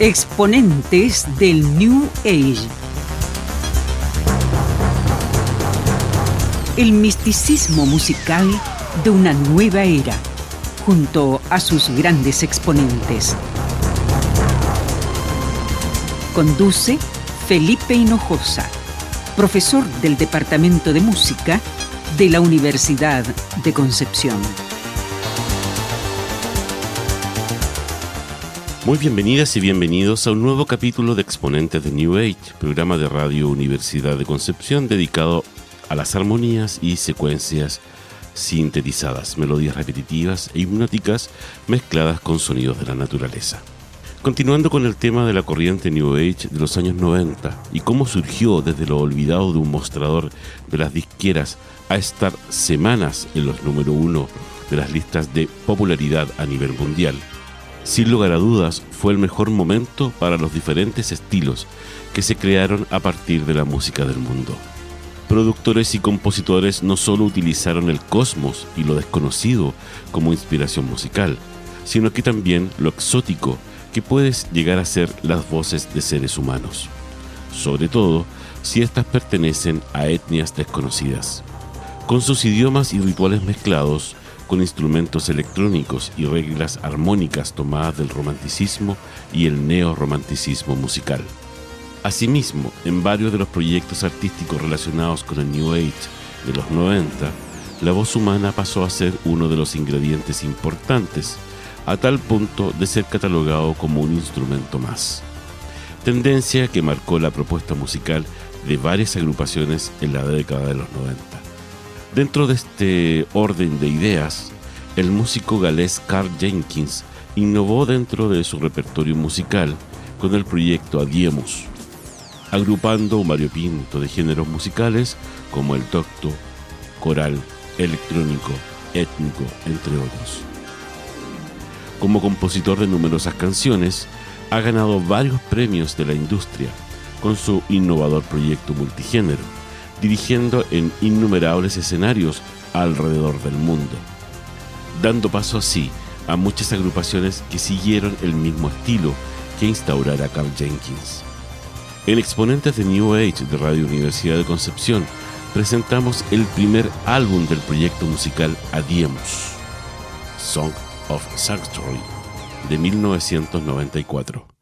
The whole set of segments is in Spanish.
Exponentes del New Age. El misticismo musical de una nueva era, junto a sus grandes exponentes. Conduce Felipe Hinojosa, profesor del Departamento de Música de la Universidad de Concepción. Muy bienvenidas y bienvenidos a un nuevo capítulo de Exponentes de New Age, programa de Radio Universidad de Concepción dedicado a las armonías y secuencias sintetizadas, melodías repetitivas e hipnóticas mezcladas con sonidos de la naturaleza. Continuando con el tema de la corriente New Age de los años 90 y cómo surgió desde lo olvidado de un mostrador de las disqueras a estar semanas en los número uno de las listas de popularidad a nivel mundial sin lugar a dudas, fue el mejor momento para los diferentes estilos que se crearon a partir de la música del mundo. Productores y compositores no solo utilizaron el cosmos y lo desconocido como inspiración musical, sino que también lo exótico que puede llegar a ser las voces de seres humanos, sobre todo si éstas pertenecen a etnias desconocidas. Con sus idiomas y rituales mezclados, con instrumentos electrónicos y reglas armónicas tomadas del romanticismo y el neorromanticismo musical. Asimismo, en varios de los proyectos artísticos relacionados con el New Age de los 90, la voz humana pasó a ser uno de los ingredientes importantes, a tal punto de ser catalogado como un instrumento más. Tendencia que marcó la propuesta musical de varias agrupaciones en la década de los 90. Dentro de este orden de ideas, el músico galés Carl Jenkins innovó dentro de su repertorio musical con el proyecto Adiemus, agrupando un variopinto de géneros musicales como el docto, coral, electrónico, étnico, entre otros. Como compositor de numerosas canciones, ha ganado varios premios de la industria con su innovador proyecto multigénero dirigiendo en innumerables escenarios alrededor del mundo, dando paso así a muchas agrupaciones que siguieron el mismo estilo que instaurara Carl Jenkins. En Exponentes de New Age de Radio Universidad de Concepción presentamos el primer álbum del proyecto musical Adiemus, Song of Sanctuary, de 1994.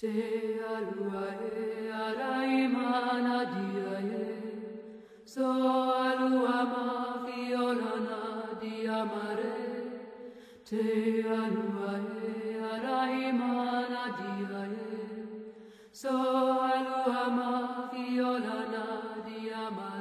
Te aluae ara imana diae, so aluama violana diamare. Te aluae ara imana diae, so aluama violana diamare.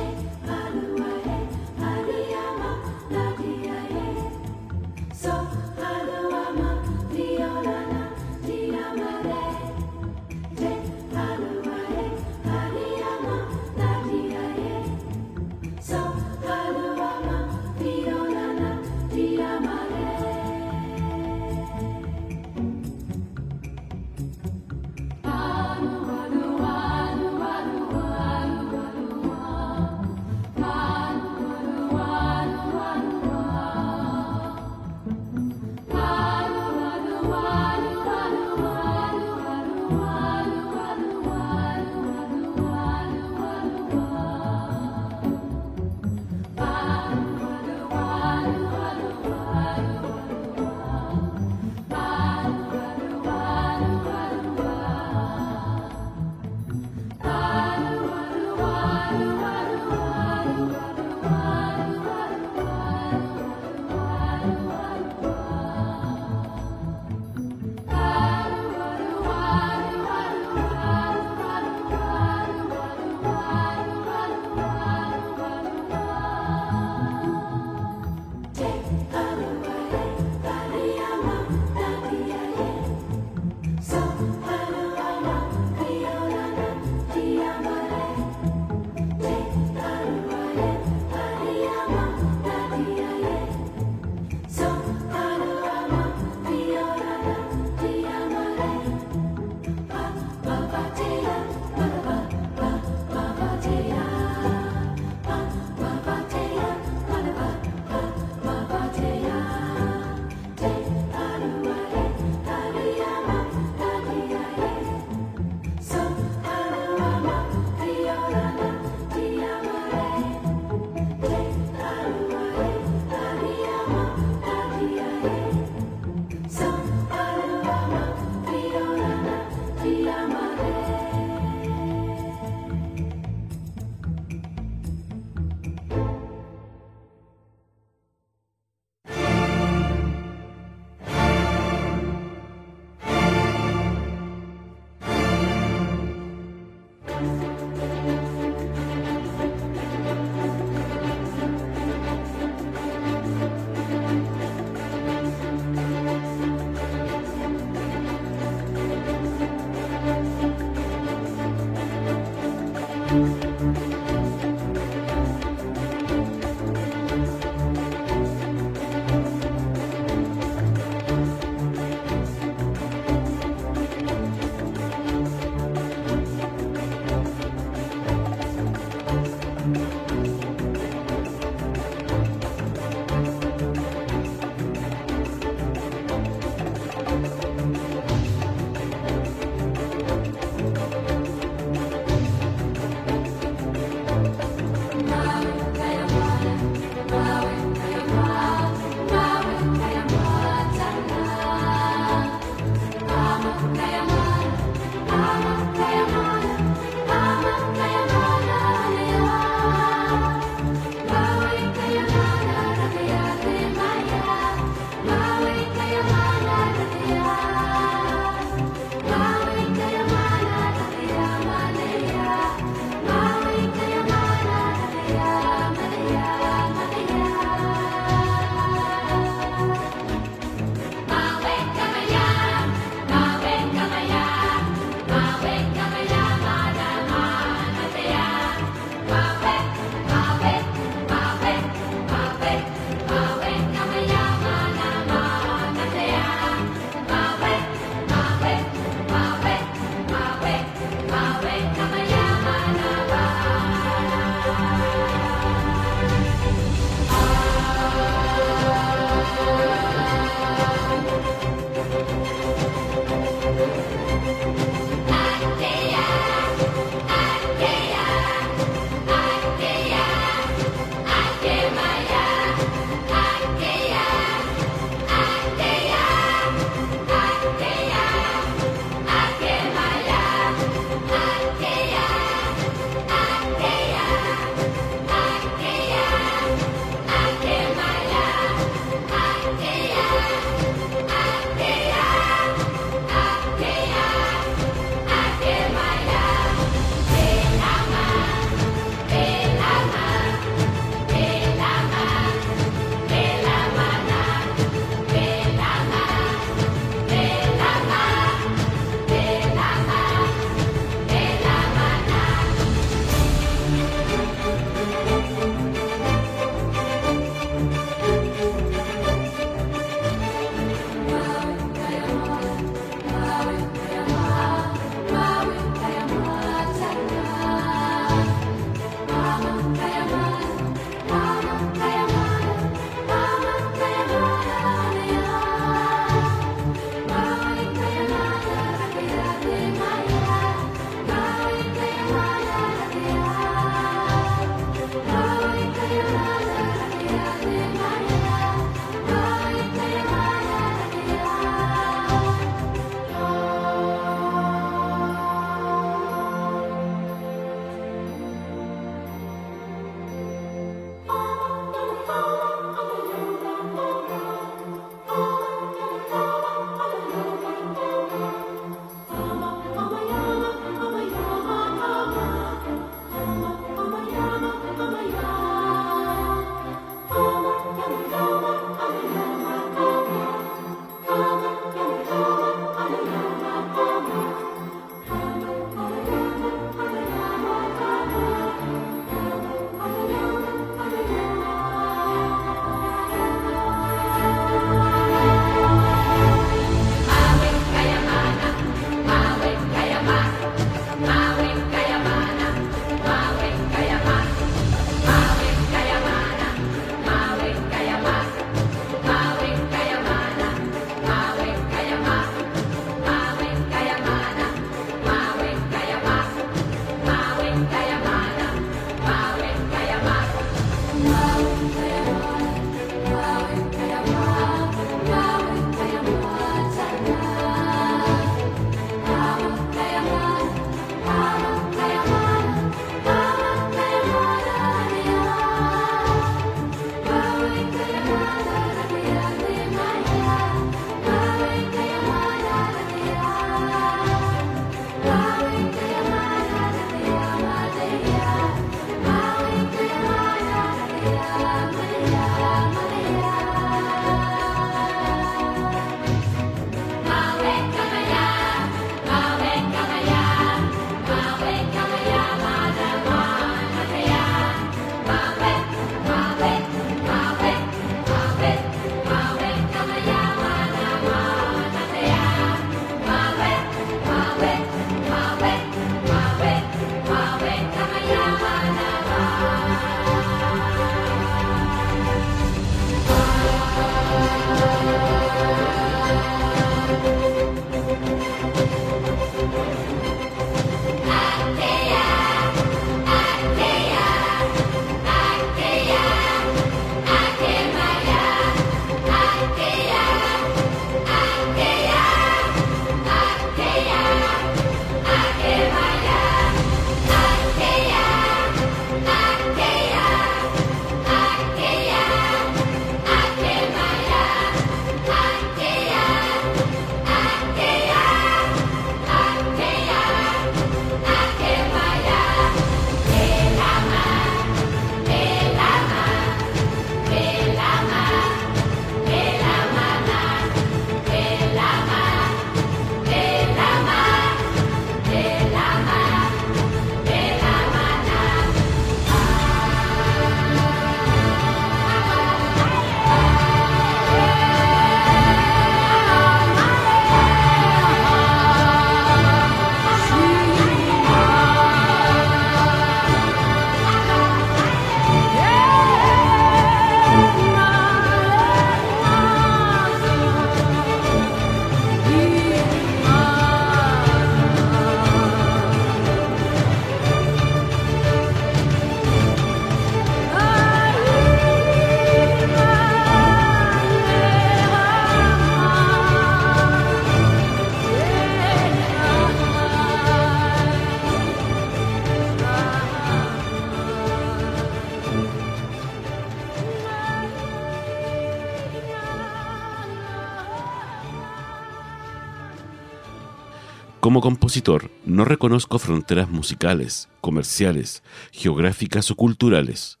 Como compositor, no reconozco fronteras musicales, comerciales, geográficas o culturales.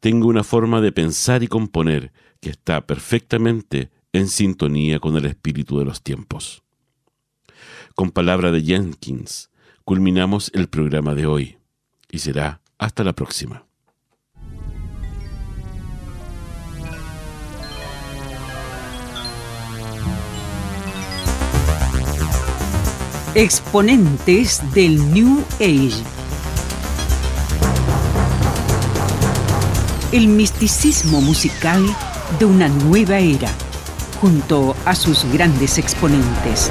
Tengo una forma de pensar y componer que está perfectamente en sintonía con el espíritu de los tiempos. Con palabra de Jenkins, culminamos el programa de hoy y será hasta la próxima. Exponentes del New Age. El misticismo musical de una nueva era, junto a sus grandes exponentes.